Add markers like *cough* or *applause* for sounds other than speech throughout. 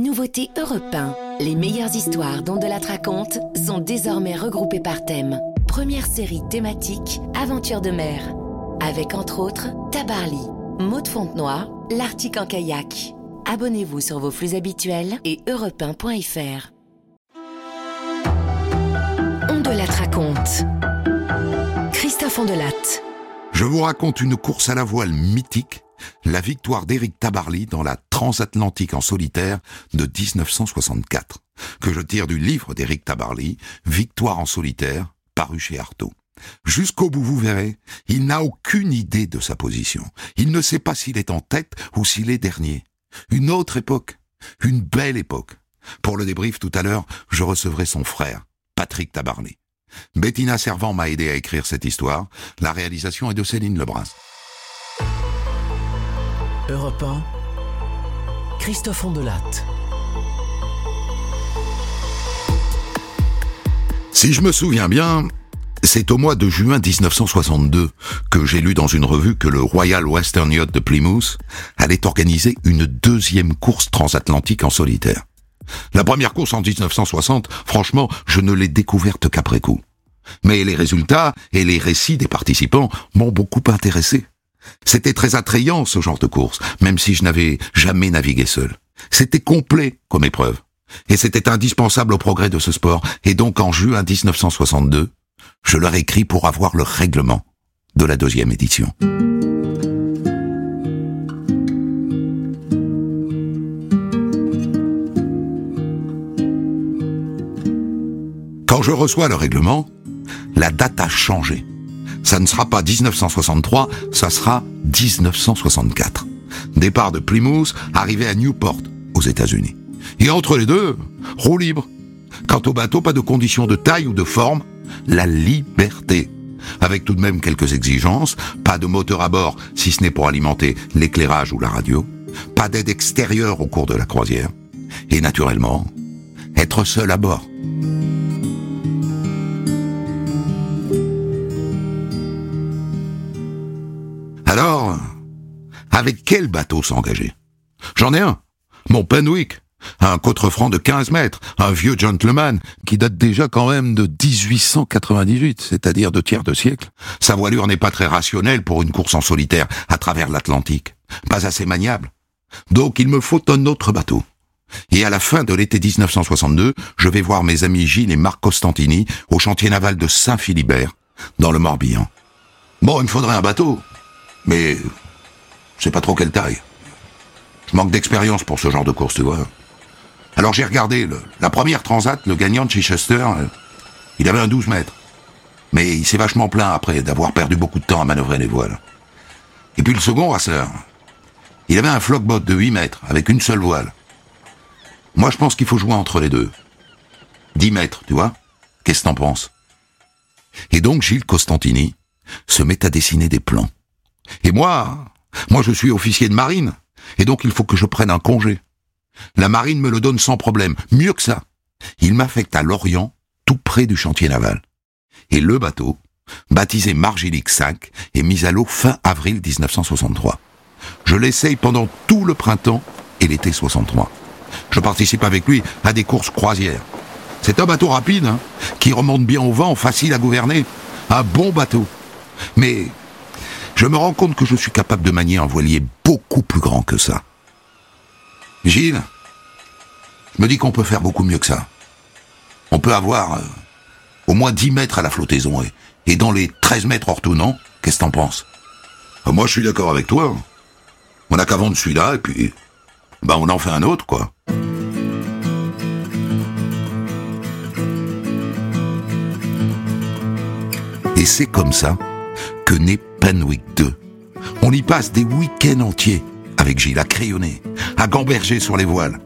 Nouveauté Europe 1. Les meilleures histoires dont de la raconte sont désormais regroupées par thème. Première série thématique Aventure de mer. Avec entre autres Tabarly, Maud Fontenoy, L'Arctique en kayak. Abonnez-vous sur vos flux habituels et europe1.fr. On raconte. Christophe Ondelat. Je vous raconte une course à la voile mythique, la victoire d'Éric Tabarly dans la transatlantique en solitaire de 1964, que je tire du livre d'Éric Tabarly, Victoire en solitaire, paru chez Artaud. Jusqu'au bout, vous verrez, il n'a aucune idée de sa position. Il ne sait pas s'il est en tête ou s'il est dernier. Une autre époque, une belle époque. Pour le débrief tout à l'heure, je recevrai son frère, Patrick Tabarly. Bettina Servant m'a aidé à écrire cette histoire. La réalisation est de Céline Lebrun. Europe 1, Christophe Ondelat. Si je me souviens bien, c'est au mois de juin 1962 que j'ai lu dans une revue que le Royal Western Yacht de Plymouth allait organiser une deuxième course transatlantique en solitaire. La première course en 1960, franchement, je ne l'ai découverte qu'après coup. Mais les résultats et les récits des participants m'ont beaucoup intéressé. C'était très attrayant ce genre de course, même si je n'avais jamais navigué seul. C'était complet comme épreuve. Et c'était indispensable au progrès de ce sport. Et donc en juin 1962, je leur écris pour avoir le règlement de la deuxième édition. Quand je reçois le règlement, la date a changé. Ça ne sera pas 1963, ça sera 1964. Départ de Plymouth, arrivée à Newport, aux États-Unis. Et entre les deux, roue libre. Quant au bateau, pas de conditions de taille ou de forme, la liberté. Avec tout de même quelques exigences, pas de moteur à bord si ce n'est pour alimenter l'éclairage ou la radio, pas d'aide extérieure au cours de la croisière, et naturellement, être seul à bord. Avec quel bateau s'engager? J'en ai un, mon Penwick, un cotrefranc de 15 mètres, un vieux gentleman qui date déjà quand même de 1898, c'est-à-dire de tiers de siècle. Sa voilure n'est pas très rationnelle pour une course en solitaire à travers l'Atlantique, pas assez maniable. Donc il me faut un autre bateau. Et à la fin de l'été 1962, je vais voir mes amis Gilles et Marc Costantini au chantier naval de Saint-Philibert, dans le Morbihan. Bon, il me faudrait un bateau, mais je sais pas trop quelle taille. Je manque d'expérience pour ce genre de course, tu vois. Alors j'ai regardé la première transat, le gagnant de Chichester, euh, il avait un 12 mètres. Mais il s'est vachement plaint après d'avoir perdu beaucoup de temps à manœuvrer les voiles. Et puis le second rasseur, il avait un flockboat de 8 mètres avec une seule voile. Moi je pense qu'il faut jouer entre les deux. 10 mètres, tu vois Qu'est-ce que t'en penses? Et donc Gilles Costantini se met à dessiner des plans. Et moi, moi je suis officier de marine, et donc il faut que je prenne un congé. La marine me le donne sans problème. Mieux que ça. Il m'affecte à Lorient, tout près du chantier naval. Et le bateau, baptisé Margilic 5, est mis à l'eau fin avril 1963. Je l'essaye pendant tout le printemps et l'été 63. Je participe avec lui à des courses croisières. C'est un bateau rapide, hein, qui remonte bien au vent, facile à gouverner. Un bon bateau. Mais je me rends compte que je suis capable de manier un voilier beaucoup plus grand que ça. Gilles, je me dis qu'on peut faire beaucoup mieux que ça. On peut avoir euh, au moins 10 mètres à la flottaison et, dans les 13 mètres hors tout, non? Qu'est-ce que t'en penses? Ah, Moi, je suis d'accord avec toi. On n'a qu'à vendre celui-là et puis... Bah, on en fait un autre, quoi. Et c'est comme ça que naît Penwick 2. On y passe des week-ends entiers avec Gilles à crayonner, à gamberger sur les voiles.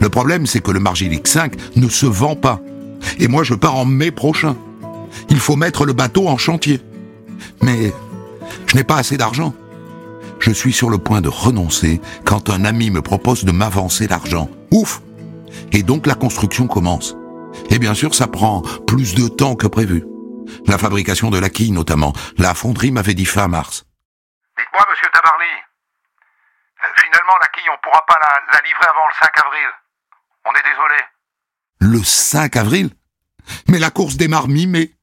Le problème, c'est que le Margilic 5 ne se vend pas. Et moi, je pars en mai prochain. Il faut mettre le bateau en chantier. Mais je n'ai pas assez d'argent. Je suis sur le point de renoncer quand un ami me propose de m'avancer l'argent. Ouf Et donc la construction commence. Et bien sûr, ça prend plus de temps que prévu. La fabrication de la quille, notamment. La fonderie m'avait dit fin mars. Dites-moi, monsieur Tabarly, euh, finalement, la quille, on pourra pas la, la livrer avant le 5 avril. On est désolé. Le 5 avril? Mais la course démarre mi-mai.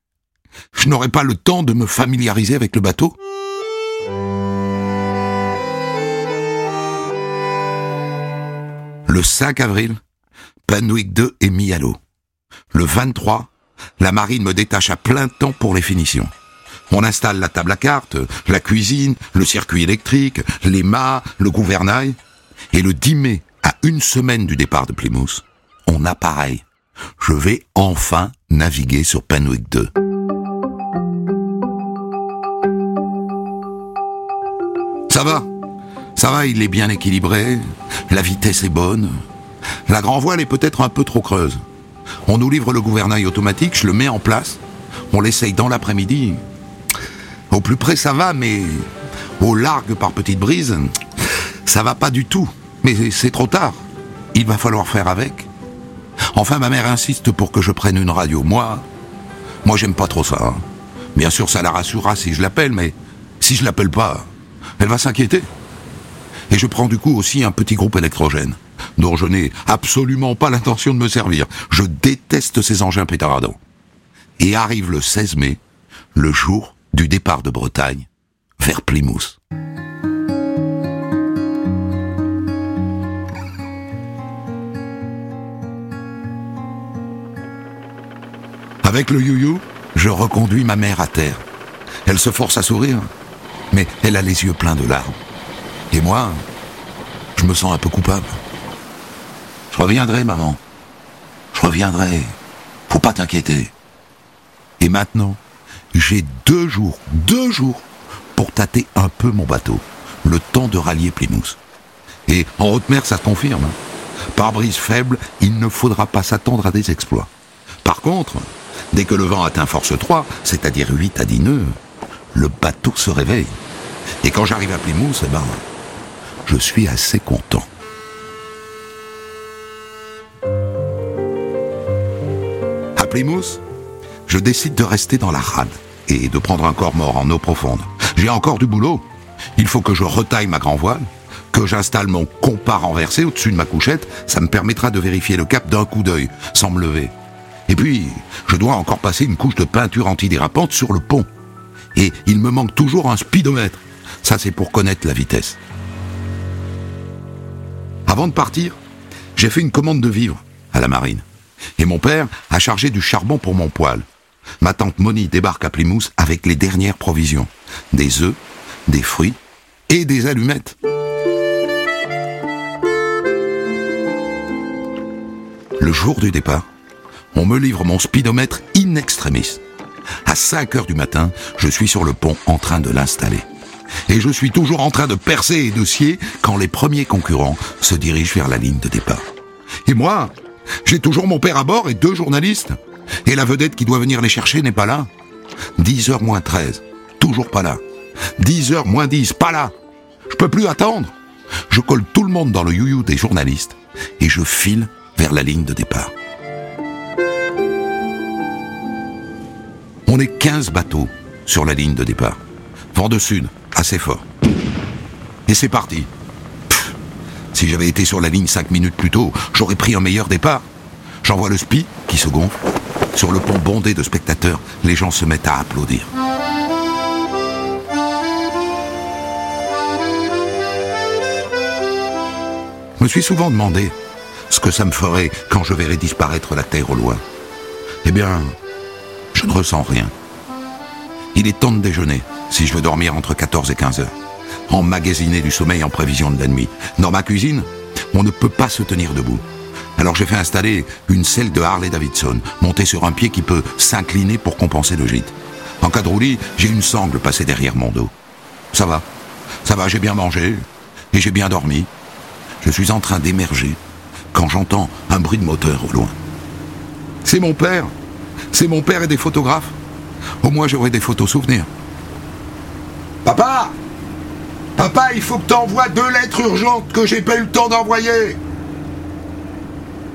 Je n'aurai pas le temps de me familiariser avec le bateau. Le 5 avril, Penwick 2 est mis à l'eau. Le 23, la marine me détache à plein temps pour les finitions. On installe la table à cartes, la cuisine, le circuit électrique, les mâts, le gouvernail. Et le 10 mai, à une semaine du départ de Plymouth, on appareille. Je vais enfin naviguer sur Penwick 2. Ça va. Ça va, il est bien équilibré. La vitesse est bonne. La grand voile est peut-être un peu trop creuse. On nous livre le gouvernail automatique, je le mets en place. On l'essaye dans l'après-midi. Au plus près, ça va, mais au largue par petite brise, ça va pas du tout. Mais c'est trop tard. Il va falloir faire avec. Enfin, ma mère insiste pour que je prenne une radio. Moi, moi, j'aime pas trop ça. hein. Bien sûr, ça la rassurera si je l'appelle, mais si je l'appelle pas, elle va s'inquiéter. Et je prends du coup aussi un petit groupe électrogène, dont je n'ai absolument pas l'intention de me servir. Je déteste ces engins pétaradants. Et arrive le 16 mai, le jour du départ de Bretagne, vers Plymouth. Avec le you-you, je reconduis ma mère à terre. Elle se force à sourire, mais elle a les yeux pleins de larmes. Et moi, je me sens un peu coupable. Je reviendrai, maman. Je reviendrai. Faut pas t'inquiéter. Et maintenant, j'ai deux jours, deux jours, pour tâter un peu mon bateau. Le temps de rallier Plymouth. Et en haute mer, ça se confirme. hein. Par brise faible, il ne faudra pas s'attendre à des exploits. Par contre, dès que le vent atteint force 3, c'est-à-dire 8 à 10 nœuds, le bateau se réveille. Et quand j'arrive à Plymouth, eh ben, je suis assez content. Plymouth, je décide de rester dans la rade et de prendre un corps mort en eau profonde. J'ai encore du boulot. Il faut que je retaille ma grand voile, que j'installe mon compas renversé au-dessus de ma couchette. Ça me permettra de vérifier le cap d'un coup d'œil, sans me lever. Et puis, je dois encore passer une couche de peinture antidérapante sur le pont. Et il me manque toujours un speedomètre. Ça, c'est pour connaître la vitesse. Avant de partir, j'ai fait une commande de vivres à la marine. Et mon père a chargé du charbon pour mon poêle. Ma tante Moni débarque à Plymouth avec les dernières provisions. Des œufs, des fruits et des allumettes. Le jour du départ, on me livre mon speedomètre in extremis. À 5 heures du matin, je suis sur le pont en train de l'installer. Et je suis toujours en train de percer et de scier quand les premiers concurrents se dirigent vers la ligne de départ. Et moi, j'ai toujours mon père à bord et deux journalistes. Et la vedette qui doit venir les chercher n'est pas là. 10 heures moins 13, toujours pas là. 10 heures moins 10, pas là. Je peux plus attendre. Je colle tout le monde dans le you des journalistes et je file vers la ligne de départ. On est 15 bateaux sur la ligne de départ. Vent de sud, assez fort. Et c'est parti. Si j'avais été sur la ligne 5 minutes plus tôt, j'aurais pris un meilleur départ. J'envoie le spi qui se gonfle. Sur le pont bondé de spectateurs, les gens se mettent à applaudir. Je me suis souvent demandé ce que ça me ferait quand je verrais disparaître la Terre au loin. Eh bien, je ne ressens rien. Il est temps de déjeuner, si je veux dormir entre 14 et 15 heures. Emmagasiner du sommeil en prévision de la nuit. Dans ma cuisine, on ne peut pas se tenir debout. Alors j'ai fait installer une selle de Harley Davidson, montée sur un pied qui peut s'incliner pour compenser le gîte. En cas de roulis, j'ai une sangle passée derrière mon dos. Ça va, ça va, j'ai bien mangé et j'ai bien dormi. Je suis en train d'émerger quand j'entends un bruit de moteur au loin. C'est mon père. C'est mon père et des photographes. Au moins j'aurai des photos souvenirs. Papa Papa, il faut que t'envoies deux lettres urgentes que j'ai pas eu le temps d'envoyer.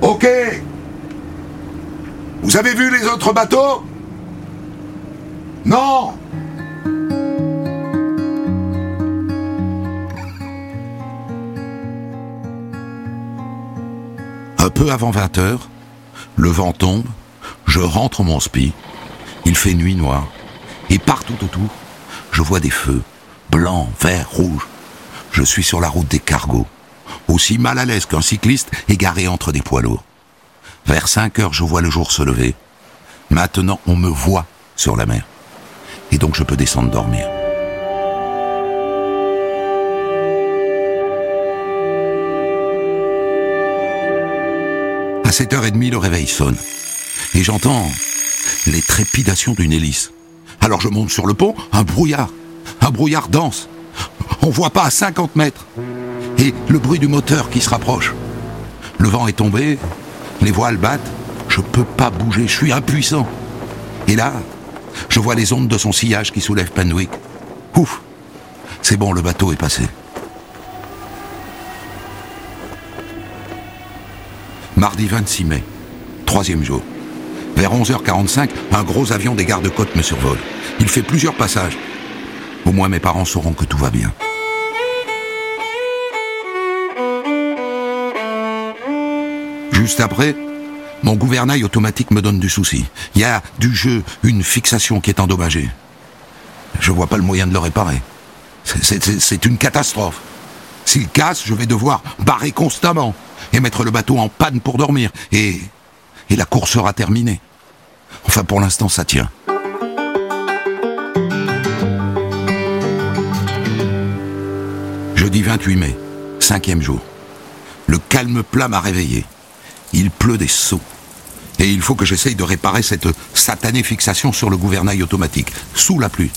Ok. Vous avez vu les autres bateaux? Non Un peu avant 20 heures, le vent tombe, je rentre mon spi, il fait nuit noire, et partout autour, je vois des feux, blancs, verts, rouges. Je suis sur la route des cargos, aussi mal à l'aise qu'un cycliste égaré entre des poids lourds. Vers 5 heures, je vois le jour se lever. Maintenant, on me voit sur la mer. Et donc, je peux descendre dormir. À 7h30, le réveil sonne. Et j'entends les trépidations d'une hélice. Alors je monte sur le pont, un brouillard. Un brouillard dense. On voit pas à 50 mètres. Et le bruit du moteur qui se rapproche. Le vent est tombé, les voiles battent, je peux pas bouger, je suis impuissant. Et là, je vois les ondes de son sillage qui soulèvent Penwick. Ouf C'est bon, le bateau est passé. Mardi 26 mai, troisième jour. Vers 11h45, un gros avion des gardes-côtes me survole. Il fait plusieurs passages. Au moins mes parents sauront que tout va bien. Juste après, mon gouvernail automatique me donne du souci. Il y a du jeu une fixation qui est endommagée. Je vois pas le moyen de le réparer. C'est une catastrophe. S'il casse, je vais devoir barrer constamment et mettre le bateau en panne pour dormir. Et, et la course sera terminée. Enfin, pour l'instant, ça tient. Jeudi 28 mai, cinquième jour. Le calme plat m'a réveillé. Il pleut des seaux. Et il faut que j'essaye de réparer cette satanée fixation sur le gouvernail automatique, sous la pluie.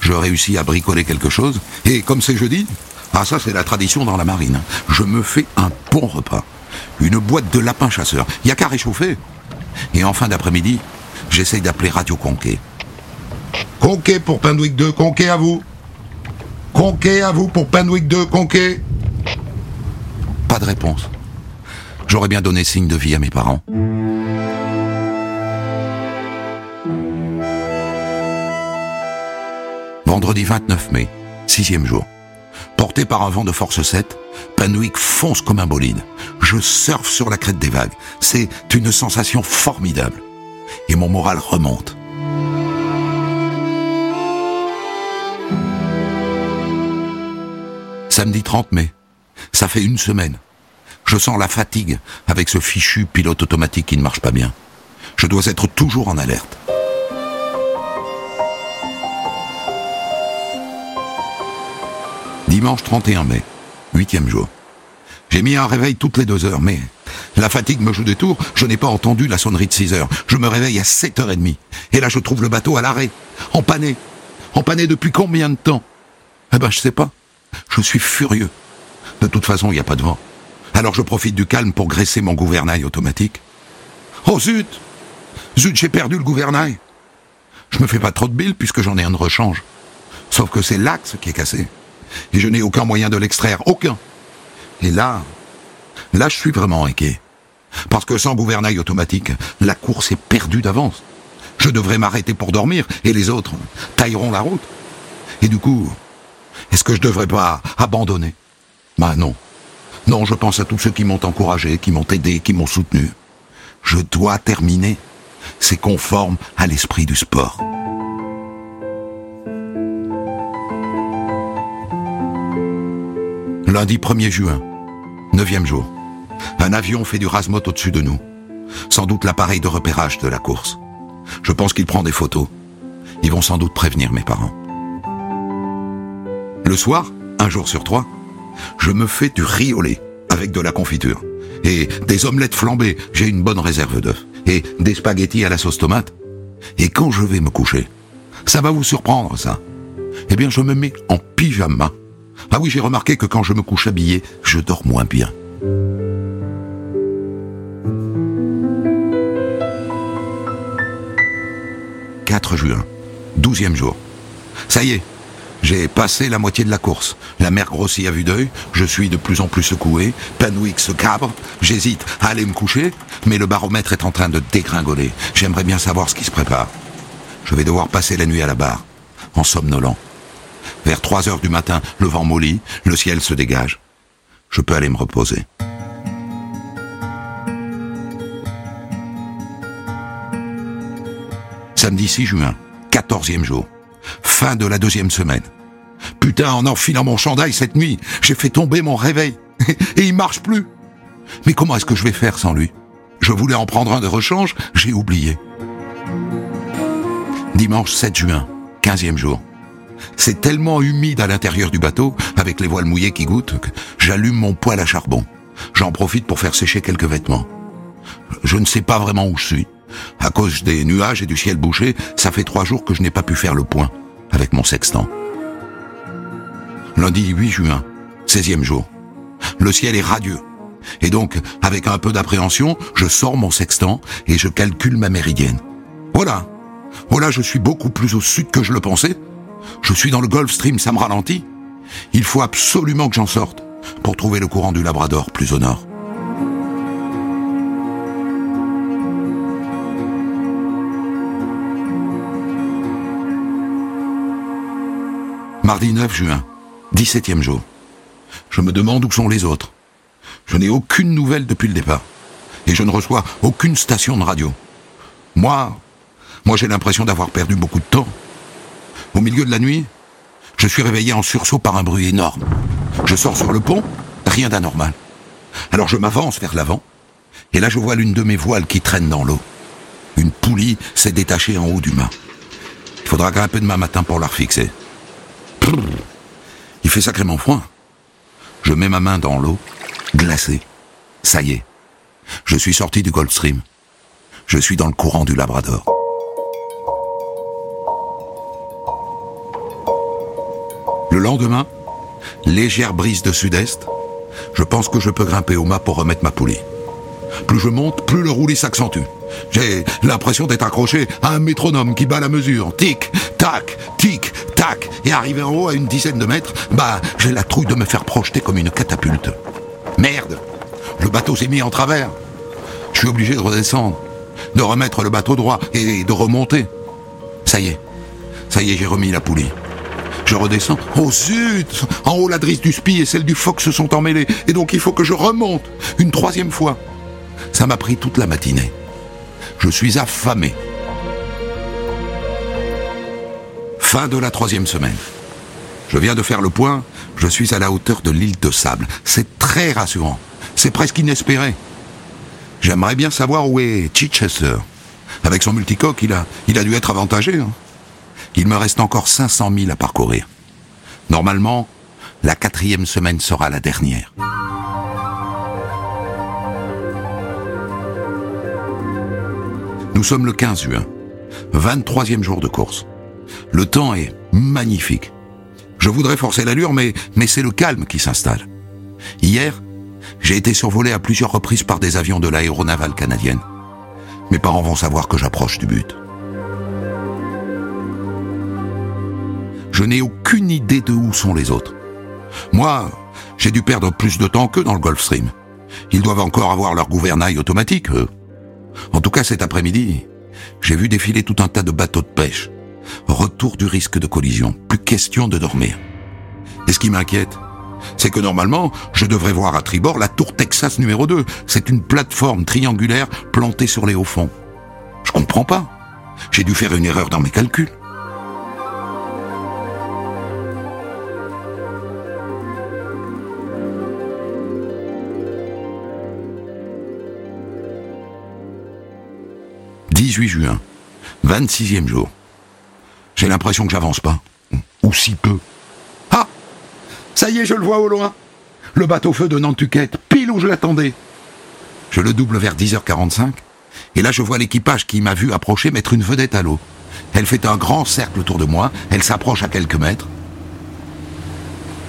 Je réussis à bricoler quelque chose, et comme c'est jeudi, ah ça c'est la tradition dans la marine, je me fais un bon repas. Une boîte de lapin chasseur, il y a qu'à réchauffer. Et en fin d'après-midi, j'essaye d'appeler Radio Conquet. Conquet pour Penwick 2, Conquet à vous. Conquet à vous pour Penwick 2, Conquet. Pas de réponse. J'aurais bien donné signe de vie à mes parents. Vendredi 29 mai, sixième jour. Porté par un vent de force 7, Penwick fonce comme un bolide. Je surfe sur la crête des vagues. C'est une sensation formidable. Et mon moral remonte. Samedi 30 mai. Ça fait une semaine. Je sens la fatigue avec ce fichu pilote automatique qui ne marche pas bien. Je dois être toujours en alerte. Dimanche 31 mai, huitième jour. J'ai mis un réveil toutes les deux heures, mais la fatigue me joue des tours, je n'ai pas entendu la sonnerie de 6 heures. Je me réveille à 7h30. Et là, je trouve le bateau à l'arrêt, empanné. Empanné depuis combien de temps? Eh ben, je sais pas. Je suis furieux. De toute façon, il n'y a pas de vent. Alors je profite du calme pour graisser mon gouvernail automatique. Oh zut Zut, j'ai perdu le gouvernail. Je me fais pas trop de billes puisque j'en ai un de rechange. Sauf que c'est l'axe qui est cassé. Et je n'ai aucun moyen de l'extraire. Aucun. Et là, là je suis vraiment inquiet. Parce que sans gouvernail automatique, la course est perdue d'avance. Je devrais m'arrêter pour dormir et les autres tailleront la route. Et du coup, est-ce que je devrais pas abandonner? Bah non. Non, je pense à tous ceux qui m'ont encouragé, qui m'ont aidé, qui m'ont soutenu. Je dois terminer. C'est conforme à l'esprit du sport. Lundi 1er juin, neuvième jour. Un avion fait du rasmot au-dessus de nous. Sans doute l'appareil de repérage de la course. Je pense qu'il prend des photos. Ils vont sans doute prévenir mes parents. Le soir, un jour sur trois, je me fais du lait avec de la confiture. Et des omelettes flambées, j'ai une bonne réserve d'œufs. Et des spaghettis à la sauce tomate. Et quand je vais me coucher, ça va vous surprendre ça. Eh bien, je me mets en pyjama. Ah oui, j'ai remarqué que quand je me couche habillé, je dors moins bien. « 4 juin, douzième jour. Ça y est, j'ai passé la moitié de la course. La mer grossit à vue d'œil, je suis de plus en plus secoué, Penwick se cabre, j'hésite à aller me coucher, mais le baromètre est en train de dégringoler. J'aimerais bien savoir ce qui se prépare. Je vais devoir passer la nuit à la barre, en somnolent. Vers 3 heures du matin, le vent mollit, le ciel se dégage. Je peux aller me reposer. Samedi 6 juin, 14e jour. Fin de la deuxième semaine. Putain, en enfilant mon chandail cette nuit, j'ai fait tomber mon réveil. *laughs* Et il marche plus. Mais comment est-ce que je vais faire sans lui? Je voulais en prendre un de rechange, j'ai oublié. Dimanche 7 juin, quinzième jour. C'est tellement humide à l'intérieur du bateau, avec les voiles mouillées qui goûtent, que j'allume mon poêle à charbon. J'en profite pour faire sécher quelques vêtements. Je ne sais pas vraiment où je suis. À cause des nuages et du ciel bouché, ça fait trois jours que je n'ai pas pu faire le point avec mon sextant. Lundi 8 juin, 16e jour. Le ciel est radieux. Et donc, avec un peu d'appréhension, je sors mon sextant et je calcule ma méridienne. Voilà. Voilà, je suis beaucoup plus au sud que je le pensais. Je suis dans le Gulf Stream, ça me ralentit. Il faut absolument que j'en sorte pour trouver le courant du Labrador plus au nord. Mardi 9 juin, 17e jour. Je me demande où sont les autres. Je n'ai aucune nouvelle depuis le départ. Et je ne reçois aucune station de radio. Moi, moi j'ai l'impression d'avoir perdu beaucoup de temps. Au milieu de la nuit, je suis réveillé en sursaut par un bruit énorme. Je sors sur le pont, rien d'anormal. Alors je m'avance vers l'avant, et là je vois l'une de mes voiles qui traîne dans l'eau. Une poulie s'est détachée en haut du mât. Il faudra grimper demain matin pour la refixer. Sacrément froid. Je mets ma main dans l'eau, glacée. Ça y est. Je suis sorti du Stream. Je suis dans le courant du Labrador. Le lendemain, légère brise de sud-est, je pense que je peux grimper au mât pour remettre ma poulie. Plus je monte, plus le roulis s'accentue. J'ai l'impression d'être accroché à un métronome qui bat la mesure. Tic, tac, tic, tac. Et arrivé en haut à une dizaine de mètres, bah, j'ai la trouille de me faire projeter comme une catapulte. Merde Le bateau s'est mis en travers. Je suis obligé de redescendre, de remettre le bateau droit et de remonter. Ça y est, ça y est, j'ai remis la poulie. Je redescends. Oh zut En haut, la drisse du spi et celle du phoque se sont emmêlées. Et donc, il faut que je remonte une troisième fois. Ça m'a pris toute la matinée. Je suis affamé. Fin de la troisième semaine. Je viens de faire le point. Je suis à la hauteur de l'île de Sable. C'est très rassurant. C'est presque inespéré. J'aimerais bien savoir où est Chichester. Avec son multicoque, il a, il a dû être avantagé. Hein. Il me reste encore 500 000 à parcourir. Normalement, la quatrième semaine sera la dernière. Nous sommes le 15 juin, 23e jour de course. Le temps est magnifique. Je voudrais forcer l'allure, mais, mais c'est le calme qui s'installe. Hier, j'ai été survolé à plusieurs reprises par des avions de l'aéronavale canadienne. Mes parents vont savoir que j'approche du but. Je n'ai aucune idée de où sont les autres. Moi, j'ai dû perdre plus de temps qu'eux dans le Gulfstream. Ils doivent encore avoir leur gouvernail automatique, eux. En tout cas, cet après-midi, j'ai vu défiler tout un tas de bateaux de pêche. Retour du risque de collision. Plus question de dormir. Et ce qui m'inquiète, c'est que normalement, je devrais voir à tribord la tour Texas numéro 2. C'est une plateforme triangulaire plantée sur les hauts fonds. Je comprends pas. J'ai dû faire une erreur dans mes calculs. 18 juin, 26e jour. J'ai l'impression que j'avance pas. Ou si peu. Ah Ça y est, je le vois au loin. Le bateau-feu de Nantucket, pile où je l'attendais. Je le double vers 10h45, et là je vois l'équipage qui m'a vu approcher mettre une vedette à l'eau. Elle fait un grand cercle autour de moi, elle s'approche à quelques mètres.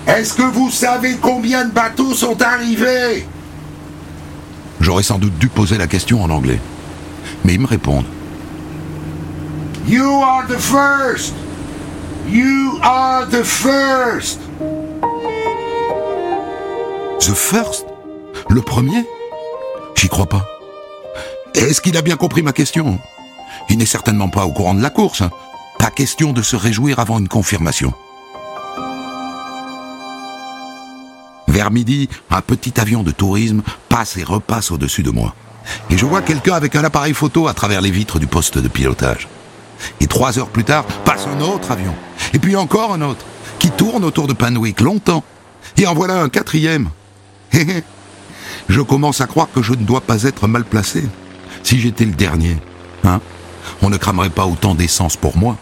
Est-ce que vous savez combien de bateaux sont arrivés? J'aurais sans doute dû poser la question en anglais mais ils me répondent. You are the first! You are the first! The first? Le premier? J'y crois pas. Est-ce qu'il a bien compris ma question? Il n'est certainement pas au courant de la course. Pas question de se réjouir avant une confirmation. Vers midi, un petit avion de tourisme passe et repasse au-dessus de moi et je vois quelqu'un avec un appareil photo à travers les vitres du poste de pilotage. Et trois heures plus tard, passe un autre avion. Et puis encore un autre, qui tourne autour de Panwick longtemps. Et en voilà un quatrième. *laughs* je commence à croire que je ne dois pas être mal placé. Si j'étais le dernier, hein, on ne cramerait pas autant d'essence pour moi.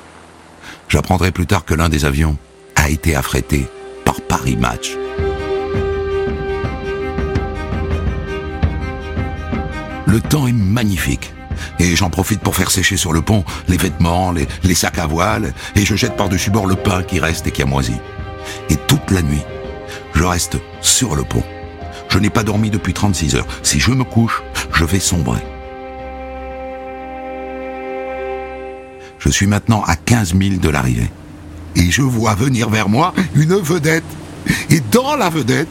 J'apprendrai plus tard que l'un des avions a été affrété par Paris Match. Le temps est magnifique. Et j'en profite pour faire sécher sur le pont les vêtements, les, sacs à voile, et je jette par-dessus bord le pain qui reste et qui a moisi. Et toute la nuit, je reste sur le pont. Je n'ai pas dormi depuis 36 heures. Si je me couche, je vais sombrer. Je suis maintenant à 15 000 de l'arrivée. Et je vois venir vers moi une vedette. Et dans la vedette,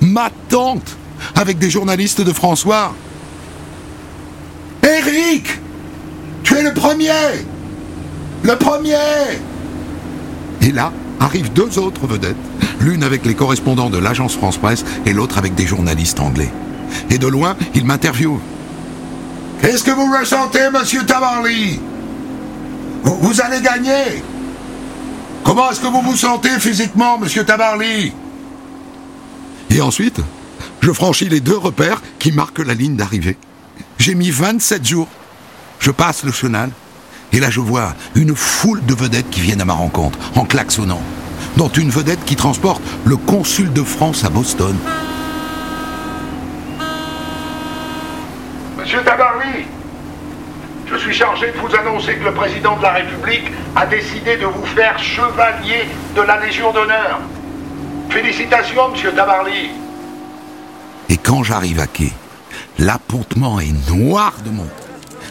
ma tante, avec des journalistes de François. Eric Tu es le premier Le premier Et là, arrivent deux autres vedettes, l'une avec les correspondants de l'agence France Presse et l'autre avec des journalistes anglais. Et de loin, ils m'interviewent. Qu'est-ce que vous ressentez, monsieur Tabarly? Vous, allez gagner Comment est-ce que vous vous sentez physiquement, monsieur Tabarly? Et ensuite, je franchis les deux repères qui marquent la ligne d'arrivée. J'ai mis 27 jours. Je passe le chenal. Et là, je vois une foule de vedettes qui viennent à ma rencontre, en klaxonnant. Dont une vedette qui transporte le consul de France à Boston. Monsieur Tabarly, je suis chargé de vous annoncer que le président de la République a décidé de vous faire chevalier de la Légion d'honneur. Félicitations, monsieur Tabarly. Et quand j'arrive à quai, L'appontement est noir de monde.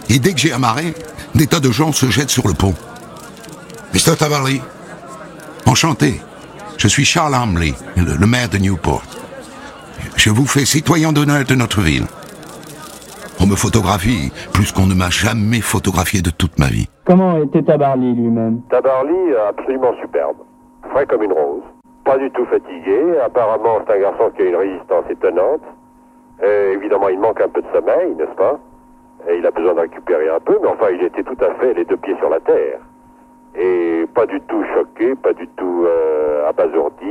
Et dès que j'ai amarré, des tas de gens se jettent sur le pont. Mr. Tabarly, enchanté. Je suis Charles Hamley, le, maire de Newport. Je vous fais citoyen d'honneur de notre ville. On me photographie plus qu'on ne m'a jamais photographié de toute ma vie. Comment était Tabarly lui-même? Tabarly, absolument superbe. Frais comme une rose. Pas du tout fatigué. Apparemment, c'est un garçon qui a une résistance étonnante. Et évidemment, il manque un peu de sommeil, n'est-ce pas? Et il a besoin de récupérer un peu, mais enfin, il était tout à fait les deux pieds sur la terre. Et pas du tout choqué, pas du tout euh, abasourdi.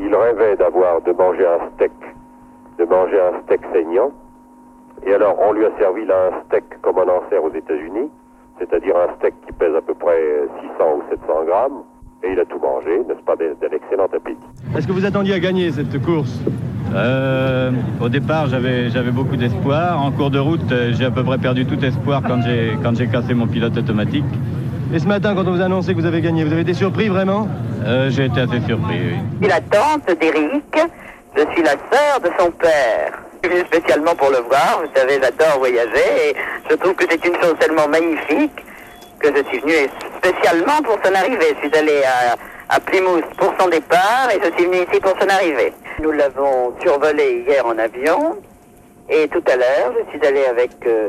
Il rêvait d'avoir, de manger un steak, de manger un steak saignant. Et alors, on lui a servi là un steak comme on en sert aux États-Unis, c'est-à-dire un steak qui pèse à peu près 600 ou 700 grammes. Et il a tout mangé, n'est-ce pas, d'un excellent appétit. Est-ce que vous attendiez à gagner cette course? Euh, au départ, j'avais, j'avais beaucoup d'espoir. En cours de route, euh, j'ai à peu près perdu tout espoir quand j'ai, quand j'ai cassé mon pilote automatique. Et ce matin, quand on vous a annoncé que vous avez gagné, vous avez été surpris vraiment? Euh, J'ai été assez surpris, oui. Je suis la tante d'Éric. Je suis la sœur de son père. Je suis spécialement pour le voir. Vous savez, j'adore voyager et je trouve que c'est une chose tellement magnifique que je suis venu spécialement pour son arrivée. Je suis allé à à Plymouth pour son départ et je suis venu ici pour son arrivée. Nous l'avons survolé hier en avion et tout à l'heure je suis allé avec euh,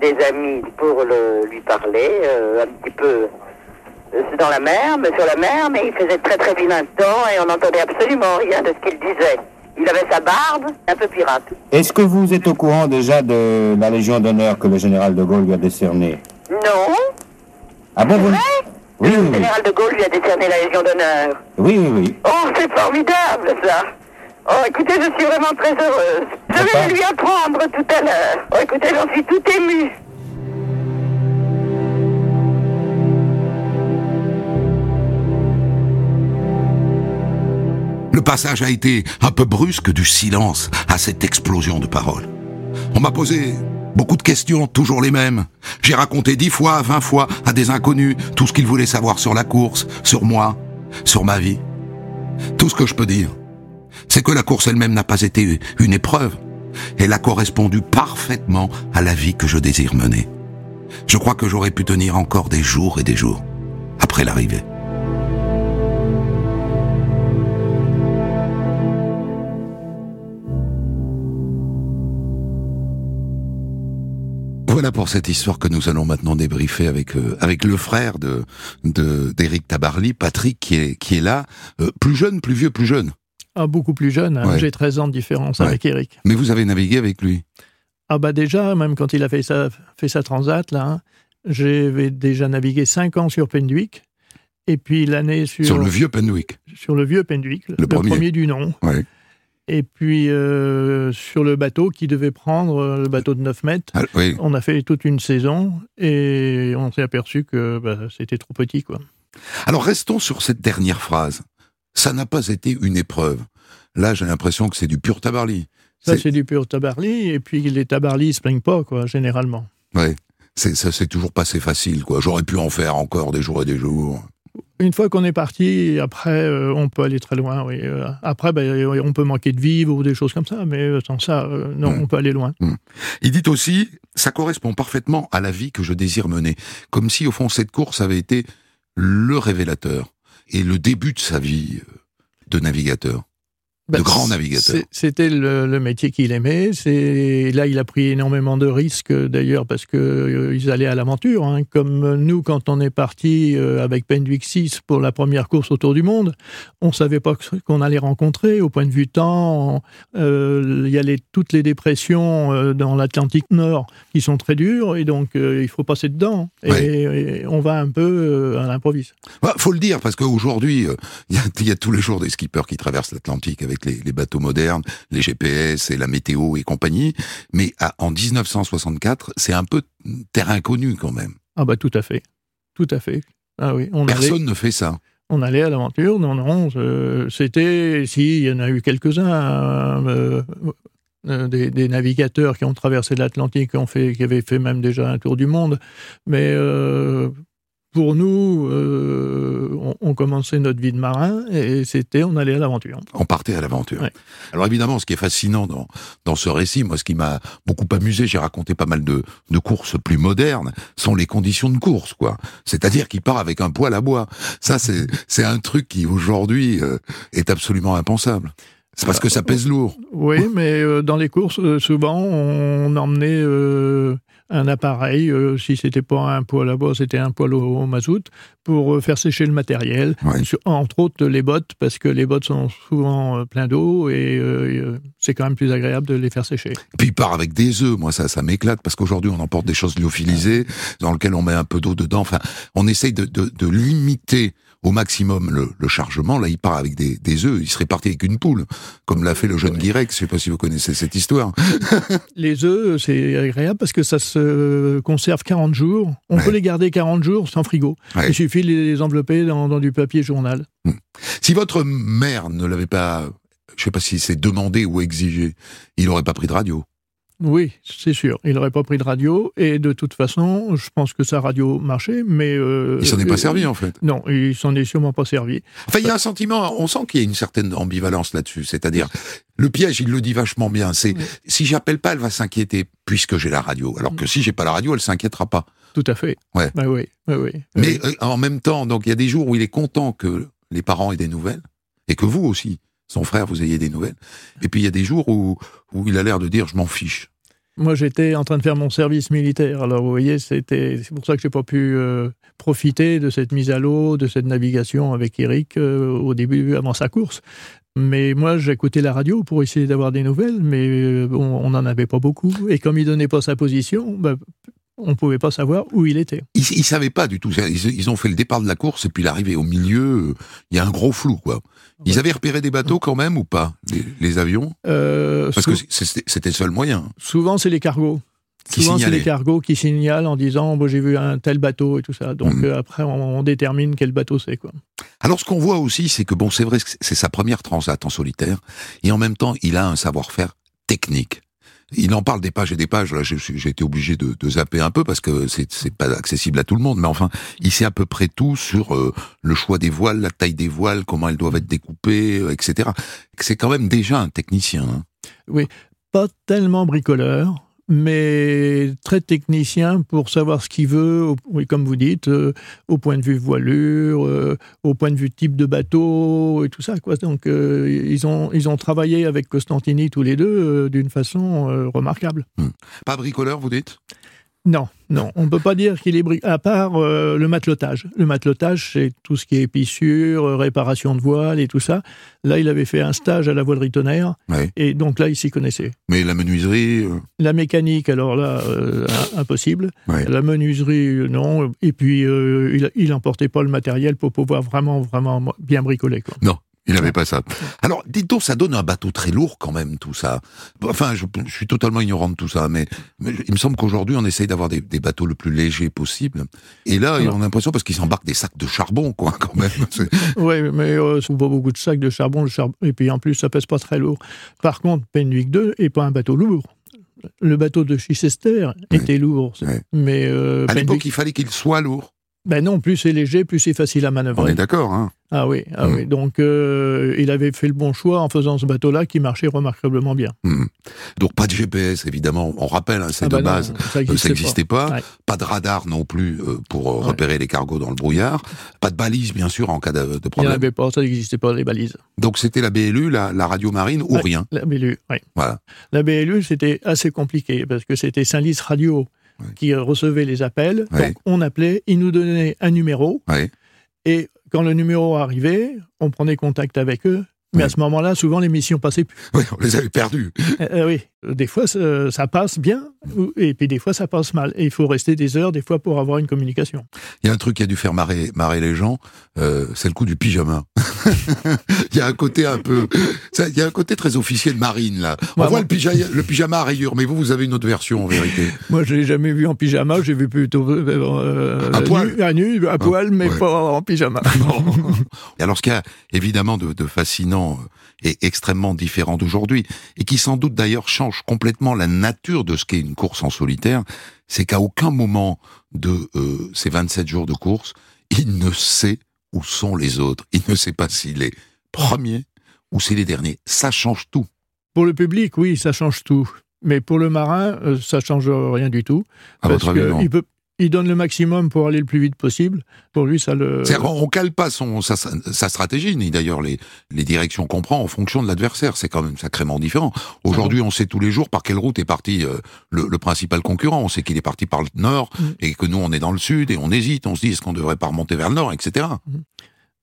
des amis pour le, lui parler euh, un petit peu euh, dans la mer, mais sur la mer, mais il faisait très très vilain temps et on n'entendait absolument rien de ce qu'il disait. Il avait sa barbe, un peu pirate. Est-ce que vous êtes au courant déjà de la Légion d'honneur que le général de Gaulle lui a décernée Non. Ah bon, vous... Oui, le général de Gaulle lui a décerné la Légion d'honneur. Oui, oui, oui. Oh, c'est formidable, ça. Oh, écoutez, je suis vraiment très heureuse. Je vais lui apprendre tout à l'heure. Oh, écoutez, j'en suis tout émue. Le passage a été un peu brusque du silence à cette explosion de paroles. On m'a posé Beaucoup de questions, toujours les mêmes. J'ai raconté dix fois, vingt fois à des inconnus tout ce qu'ils voulaient savoir sur la course, sur moi, sur ma vie. Tout ce que je peux dire, c'est que la course elle-même n'a pas été une épreuve. Elle a correspondu parfaitement à la vie que je désire mener. Je crois que j'aurais pu tenir encore des jours et des jours après l'arrivée. Voilà pour cette histoire que nous allons maintenant débriefer avec euh, avec le frère de d'Éric Tabarly, Patrick, qui est qui est là, euh, plus jeune, plus vieux, plus jeune. Ah, beaucoup plus jeune. Hein. J'ai 13 ans de différence avec Éric. Mais vous avez navigué avec lui? Ah bah déjà, même quand il a fait sa fait sa transat là, hein, J'avais déjà navigué 5 ans sur Penduic. Et puis l'année sur... Sur le vieux Penduic Sur le vieux Penduic, le, premier. du nom. Ouais. Et puis euh, sur le bateau qui devait prendre, euh, le bateau de 9 mètres, Ah, oui. on a fait toute une saison et on s'est aperçu que bah, c'était trop petit. quoi. Alors restons sur cette dernière phrase. Ça n'a pas été une épreuve. Là, j'ai l'impression que c'est du pur tabarly. Ça, C'est- du pur tabarly. Et puis les tabarly ne se plaignent pas, quoi, généralement. C'est, ça s'est toujours passé facile, quoi. J'aurais pu en faire encore des jours et des jours. Une fois qu'on est parti, après, euh, on peut aller très loin. Oui. Euh, Après, ben, on peut manquer de vivre ou des choses comme ça, mais euh, sans ça, euh, non, Mm. on peut aller loin. Il dit aussi, ça correspond parfaitement à la vie que je désire mener. Comme si, au fond, cette course avait été le révélateur et le début de sa vie euh, de navigateur. Ben, de grand navigateur. C'était le, le métier qu'il aimait. C'est là, il a pris énormément de risques d'ailleurs parce que euh, ils allaient à l'aventure. hein. Comme nous, quand on est parti euh, avec Penduic 6 pour la première course autour du monde, on savait pas qu'on allait rencontrer. Au point de vue temps, euh, il y a les- toutes les dépressions euh, dans l'Atlantique Nord qui sont très dures et donc euh, il faut passer dedans. Et, on va un peu à l'improviste. Bah, faut le dire, parce qu'aujourd'hui, il y, y a tous les jours des skippers qui traversent l'Atlantique avec les, les bateaux modernes, les GPS et la météo et compagnie. Mais à- en 1964, c'est un peu terrain inconnu quand même. Ah bah tout à fait, tout à fait. Ah oui, on allait- Personne ne fait ça. On allait à l'aventure, non, non, euh, c'était, si, il y en a eu quelques-uns, euh, euh, des, des navigateurs qui ont traversé l'Atlantique, qui, qui avaient fait même déjà un tour du monde, mais pour nous, euh, on, on commençait notre vie de marin et c'était, on allait à l'aventure. On partait à l'aventure. Ouais. Alors évidemment, ce qui est fascinant dans, dans ce récit, moi, ce qui m'a beaucoup amusé, j'ai raconté pas mal de, de courses plus modernes, sont les conditions de course, quoi. C'est-à-dire qu'il part avec un poêle à bois. Ça, c'est *laughs* c'est un truc qui aujourd'hui euh, est absolument impensable. C'est parce que ça pèse lourd. Oui, mais euh, dans les courses, euh, souvent, on emmenait euh, un appareil, euh, si c'était pas un poêle à bois, c'était un poêle au, au mazout, pour euh, faire sécher le matériel. Ouais. Sur- entre autres, les bottes, parce que les bottes sont souvent euh, pleines d'eau et euh, c'est quand même plus agréable de les faire sécher. Puis il part avec des œufs. Moi, ça, ça m'éclate parce qu'aujourd'hui, on emporte des choses lyophilisées dans lesquelles on met un peu d'eau dedans. Enfin, on essaye de, de, de limiter au maximum le, le chargement. Là, il part avec des, des œufs. Il serait parti avec une poule, comme l'a fait le jeune Guirec. Je sais pas si vous connaissez cette histoire. *laughs* Les œufs, c'est agréable parce que ça se conserve 40 jours. On Ouais. peut les garder 40 jours sans frigo. Ouais. Il suffit de les envelopper dans, dans du papier journal. Si votre mère ne l'avait pas, je sais pas si c'est demandé ou exigé, il n'aurait pas pris de radio. Oui, c'est sûr. Il n'aurait pas pris de radio et de toute façon, je pense que sa radio marchait, mais... euh, Il s'en est pas euh, servi, en fait. Non, il s'en est sûrement pas servi. Enfin, il y a un sentiment, on sent qu'il y a une certaine ambivalence là-dessus. C'est-à-dire, le piège, il le dit vachement bien. C'est, Oui. si j'appelle pas, elle va s'inquiéter, puisque j'ai la radio. Alors que si j'ai pas la radio, elle s'inquiétera pas. Tout à fait. Ouais. Bah oui, oui, oui. Mais euh, en même temps, donc, il y a des jours où il est content que les parents aient des nouvelles, et que vous aussi, son frère, vous ayez des nouvelles. Et puis, il y a des jours où, où il a l'air de dire, je m'en fiche. Moi, j'étais en train de faire mon service militaire. Alors, vous voyez, c'était, c'est pour ça que j'ai pas pu euh, profiter de cette mise à l'eau, de cette navigation avec Eric euh, au début, avant sa course. Mais moi, j'écoutais la radio pour essayer d'avoir des nouvelles, mais euh, on n'en avait pas beaucoup. Et comme il donnait pas sa position, bah, on pouvait pas savoir où il était. Ils, ils savaient pas du tout. Ils, ils ont fait le départ de la course, et puis l'arrivée au milieu, euh, il y a un gros flou, quoi. Ils Ouais. avaient repéré des bateaux quand même ou pas, les, les avions? Euh, Parce que c'était le seul moyen. souvent, c'est les cargos. Qui Souvent, c'est les cargos qui signalent en disant bon, j'ai vu un tel bateau et tout ça. Donc Mhm. euh, après, on, on détermine quel bateau c'est. quoi. Alors ce qu'on voit aussi, c'est que bon, c'est vrai que c'est sa première transat en solitaire, et en même temps, il a un savoir-faire technique. Il en parle des pages et des pages. Là, j'ai été obligé de, de zapper un peu parce que c'est pas accessible à tout le monde. Mais enfin, il sait à peu près tout sur euh, le choix des voiles, la taille des voiles, comment elles doivent être découpées, euh, etc. C'est quand même déjà un technicien. hein. Pas tellement bricoleur, mais très technicien pour savoir ce qu'il veut, oui, comme vous dites, euh, au point de vue voilure, euh, au point de vue type de bateau et tout ça. Quoi. Donc euh, ils, ont, ils ont travaillé avec Costantini tous les deux d'une façon remarquable. Pas bricoleur, vous dites? Non, non, on ne peut pas dire qu'il est bri- à part euh, le matelotage. Le matelotage, c'est tout ce qui est épissure, euh, réparation de voile et tout ça. Là, il avait fait un stage à la voilerie tonnerre, Ouais. et donc là, il s'y connaissait. Mais la menuiserie, euh, La mécanique, alors là, euh, im- impossible. Ouais. La menuiserie, non. Et puis, il, il emportait pas le matériel pour pouvoir vraiment, vraiment bien bricoler. Quoi. non. Il n'avait pas ça. Alors, dites donc, ça donne un bateau très lourd quand même, tout ça. Enfin, je, je suis totalement ignorant de tout ça, mais, mais il me semble qu'aujourd'hui, on essaye d'avoir des, des bateaux le plus légers possible. Et là, on a l'impression, parce qu'ils s'embarquent des sacs de charbon, quoi, quand même. *laughs* Oui, mais euh, c'est pas beaucoup de sacs de charbon, le charbon. Et puis, en plus, ça pèse pas très lourd. Par contre, Penwick 2 est pas un bateau lourd. Le bateau de Chichester était lourd. Mais euh, À l'époque, il fallait qu'il soit lourd. Ben non, plus c'est léger, plus c'est facile à On manœuvrer. est d'accord, hein. Ah oui, ah Mm. oui. Donc, euh, il avait fait le bon choix en faisant ce bateau-là qui marchait remarquablement bien. Hmm. Donc, pas de GPS, évidemment. On rappelle, hein, c'est Ah de bah non, base. Euh, existait ça n'existait pas. Ouais. Pas de radar non plus euh, pour euh, Ouais. repérer les cargos dans le brouillard. Pas de balise, bien sûr, en cas de, de Il n'y en problème. avait pas, ça n'existait pas, les balises. Donc c'était la BLU, la, la radio marine ou Ouais. rien. La BLU, oui. Voilà. La BLU, c'était assez compliqué parce que c'était Saint-Lys Radio Qui recevait les appels. Donc, on appelait, ils nous donnaient un numéro et quand le numéro arrivait, on prenait contact avec eux. Mais à ce moment-là, souvent, l'émission passait plus. Oui, on les avait perdus. Euh, euh, oui, des fois, ça, ça passe bien et puis des fois, ça passe mal. Et il faut rester des heures, des fois, pour avoir une communication. Il y a un truc qui a dû faire marrer, marrer les gens, euh, c'est le coup du pyjama. *laughs* il y a un côté un peu, ça, il y a un côté très officiel de marine là. On Ouais, voit moi- le pyjama, le pyjama à rayures, mais vous, vous avez une autre version en vérité. *laughs* Moi, je l'ai jamais vu en pyjama, j'ai vu plutôt euh, À nu- poil. à nu, à poil, mais ouais. pas en pyjama. *laughs* Et alors, ce qu'il y a évidemment de, de fascinant et extrêmement différent d'aujourd'hui, et qui sans doute d'ailleurs change complètement la nature de ce qu'est une course en solitaire, c'est qu'à aucun moment de euh, ces 27 jours de course, il ne sait où sont les autres. Il ne sait pas s'il est premier ou s'il est dernier. Ça change tout. Pour le public, oui, ça change tout. Mais pour le marin, euh, ça change rien du tout. À parce votre avis, non peut, il donne le maximum pour aller le plus vite possible. Pour lui, ça le. C'est-à-dire, on cale pas son, sa, sa stratégie, ni d'ailleurs les, les directions qu'on prend en fonction de l'adversaire. C'est quand même sacrément différent. Aujourd'hui, on sait tous les jours par quelle route est parti euh, le, le principal concurrent. On sait qu'il est parti par le nord Mm. et que nous, on est dans le sud et on hésite. On se dit, est-ce qu'on devrait pas remonter vers le nord, etc.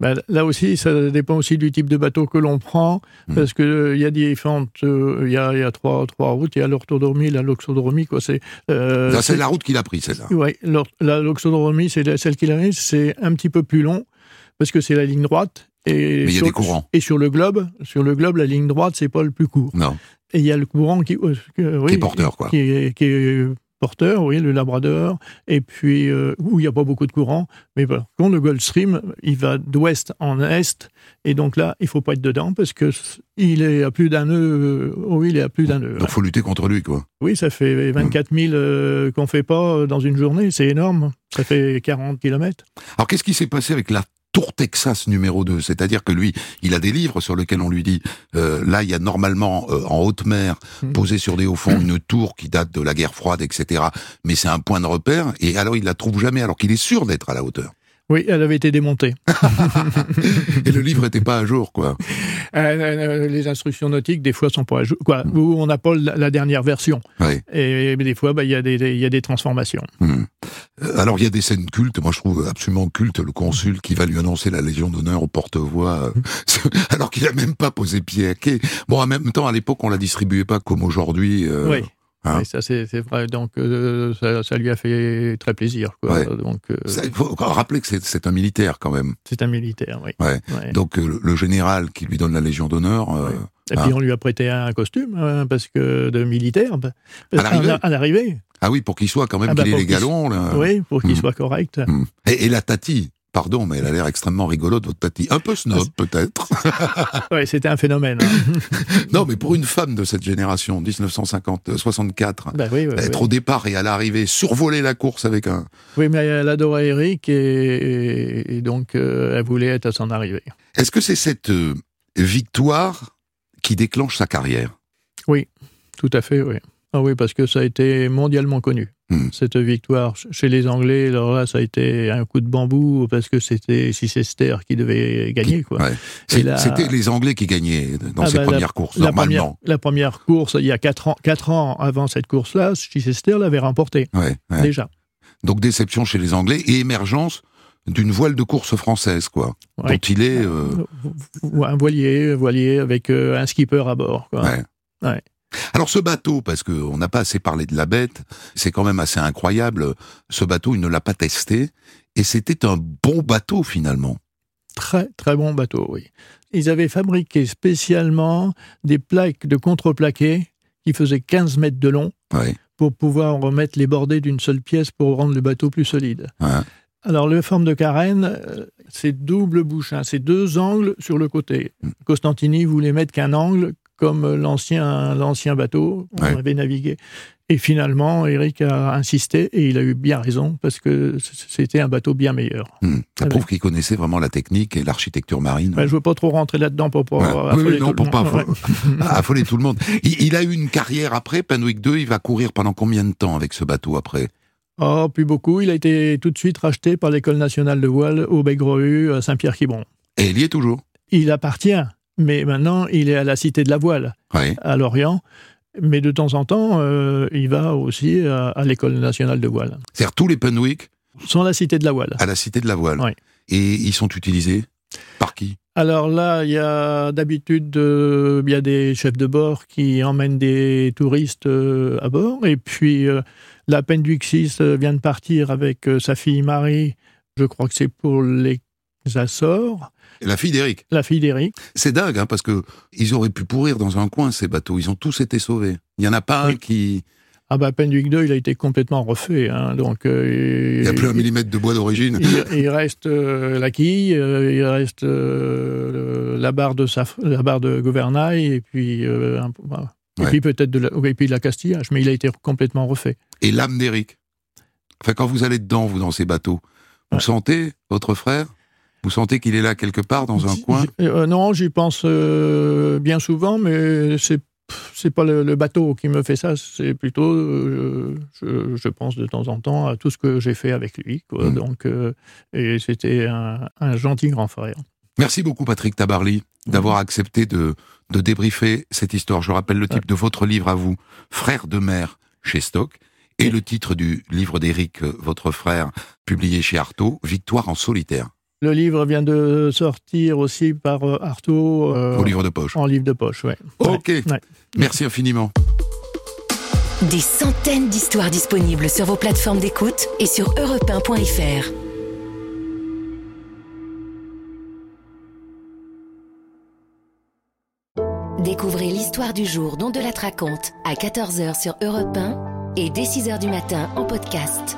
Ben, là aussi, ça dépend aussi du type de bateau que l'on prend, Mm. parce que euh, y a différentes, euh, il y a, y a trois, trois routes. Il y a l'orthodromie, la loxodromie, quoi. C'est. euh, c'est la route qu'il a pris, celle-là. L'or- la loxodromie, c'est celle qui arrive, c'est un petit peu plus long parce que c'est la ligne droite. Et Mais il y a sur, des courants. Et sur le globe, sur le globe, la ligne droite, c'est pas le plus court. Non. Et il y a le courant qui, euh, oui, Qui est porteur, quoi. Qui est porteur, oui, le Labrador. Et puis euh, où il n'y a pas beaucoup de courant, mais par contre le Gulf Stream, il va d'ouest en est, et donc là, il faut pas être dedans parce que il est à plus d'un nœud. Oui, il est à plus d'un nœud. Donc, faut lutter contre lui, quoi. Oui, ça fait 24 000 euh, qu'on fait pas dans une journée, c'est énorme. Ça fait 40 kilomètres. Alors, qu'est-ce qui s'est passé avec la Tour Texas numéro 2 C'est-à-dire que lui, il a des livres sur lesquels on lui dit, euh, là, il y a normalement, euh, en haute mer, Mm. posée sur des hauts fonds, une tour qui date de la guerre froide, etc. Mais c'est un point de repère, et alors il la trouve jamais, alors qu'il est sûr d'être à la hauteur. Oui, elle avait été démontée. *laughs* Et le livre était pas à jour, quoi. Euh, euh, les instructions nautiques, des fois, sont pas à jour. Quoi, où on n'a pas la, dernière version. Ouais. Et, des fois, bah, il y, a des- y a des transformations. Hmm. Euh, Alors il y a des scènes cultes, moi je trouve absolument culte le consul qui va lui annoncer la Légion d'honneur au porte-voix, euh, *laughs* alors qu'il a même pas posé pied à quai. Bon, en même temps, à l'époque, on la distribuait pas comme aujourd'hui. euh, oui. Hein? Ça c'est vrai. Donc euh, ça, ça lui a fait très plaisir. Quoi. Ouais. Donc euh, ça, Il faut rappeler que c'est- un militaire quand même. c'est un militaire. Oui. Ouais. Ouais. Donc euh, le, général qui lui donne la Légion d'honneur, euh. Et puis Ah. on lui a prêté un costume hein, parce que de militaire. bah, À l'arrivée ah oui, pour qu'il soit quand même Ah bah, qu'il ait les galons. là. Oui, pour qu'il Hmm. soit correct. Hmm. Et, et la Tati, pardon, mais elle a l'air extrêmement rigolote votre Tati, un peu snob peut-être. *laughs* Ouais, c'était un phénomène. hein. *laughs* non, mais pour une femme de cette génération, 1950, euh, 64. Bah oui, oui, Être oui. au départ et à l'arrivée, survoler la course avec un, Oui, mais elle adorait Eric et, et donc euh, elle voulait être à son arrivée. Est-ce que c'est cette euh, victoire qui déclenche sa carrière? Oui, tout à fait, oui. Ah oui, parce que ça a été mondialement connu. Hmm. cette victoire chez les Anglais. Alors là, ça a été un coup de bambou parce que c'était Cicester qui devait gagner. Quoi. Ouais. Là- C'était les Anglais qui gagnaient dans Ah ces bah, la- premières courses, La première, normalement. la première course, il y a 4 ans, quatre ans avant cette course-là, Chichester l'avait remportée, Ouais, ouais. déjà. Donc déception chez les Anglais et émergence d'une voile de course française, quoi. Ouais. Dont il est. euh, Un voilier, un voilier avec euh, un skipper à bord. Quoi. ouais. Ouais. Alors ce bateau, parce qu'on n'a pas assez parlé de la bête, c'est quand même assez incroyable. Ce bateau, il ne l'a pas testé et c'était un bon bateau finalement. Très, très bon bateau, oui. Ils avaient fabriqué spécialement des plaques de contreplaqué qui faisaient 15 mètres de long pour pouvoir remettre les bordées d'une seule pièce pour rendre le bateau plus solide. Ouais. Alors, le forme de carène, euh, c'est double bouche, hein, c'est deux angles sur le côté. Mm. Costantini voulait mettre qu'un angle, comme l'ancien l'ancien bateau, on Ouais. avait navigué. Et finalement, Eric a insisté et il a eu bien raison parce que c'était un bateau bien meilleur. Hmm. Ça prouve qu'il connaissait vraiment la technique et l'architecture marine. Ben, je ne veux pas trop rentrer là-dedans pour pas Ouais. affoler Oui, oui, non, tout pour pas Ouais. *laughs* affoler tout le monde. Il, il a eu une carrière après, Penwick 2, il va courir pendant combien de temps avec ce bateau après? Oh, plus beaucoup. Il a été tout de suite racheté par l'École nationale de voile au Begreux à Saint-Pierre-Quiberon. Et il y est toujours? Il appartient, mais maintenant il est à la Cité de la Voile, à Lorient. Mais de temps en temps, euh, il va aussi à, à l'École nationale de voile. C'est-à-dire tous les Penwick Sans la Cité de la Voile. à la Cité de la Voile. Et ils sont utilisés par qui? Alors là, il y a d'habitude euh, il y a des chefs de bord qui emmènent des touristes euh, à bord. Et puis euh, la Penduix 6 euh, vient de partir avec sa fille Marie. Je crois que c'est pour les Açores. La fille d'Éric. La fille d'Éric. C'est dingue, hein, parce que ils auraient pu pourrir dans un coin, ces bateaux. Ils ont tous été sauvés. Il y en a pas un qui... Ah bah Penduic 2, il a été complètement refait. hein, donc euh, Il n'y a plus un millimètre de bois d'origine. il, il reste euh, la quille, euh, il reste le- la barre de la barre de gouvernail et puis voilà. et puis peut-être de la, et puis de la castillage, mais il a été complètement refait. Et l'âme d'Éric. Enfin, quand vous allez dedans, vous, dans ces bateaux, vous Ouais. sentez votre frère Vous sentez qu'il est là quelque part, dans un coin euh, Non, j'y pense euh, bien souvent, mais c'est c'est pas le, le bateau qui me fait ça, c'est plutôt euh, je, je pense de temps en temps à tout ce que j'ai fait avec lui. Quoi. Mm. Donc euh, et c'était un, un gentil grand frère. Merci beaucoup, Patrick Tabarly, d'avoir accepté de, de débriefer cette histoire. Je rappelle le titre de votre livre à vous, Frère de mer, chez Stock, et le titre du livre d'Éric, votre frère, publié chez Artaud, Victoire en solitaire, Le livre vient de sortir aussi par euh, Artaud euh, au livre de poche. en livre de poche. Ouais. Ok, Ouais. merci infiniment. Des centaines d'histoires disponibles sur vos plateformes d'écoute et sur europe1.fr. Découvrez l'histoire du jour dont de la raconte à 14h sur Europe 1 et dès 6h du matin en podcast.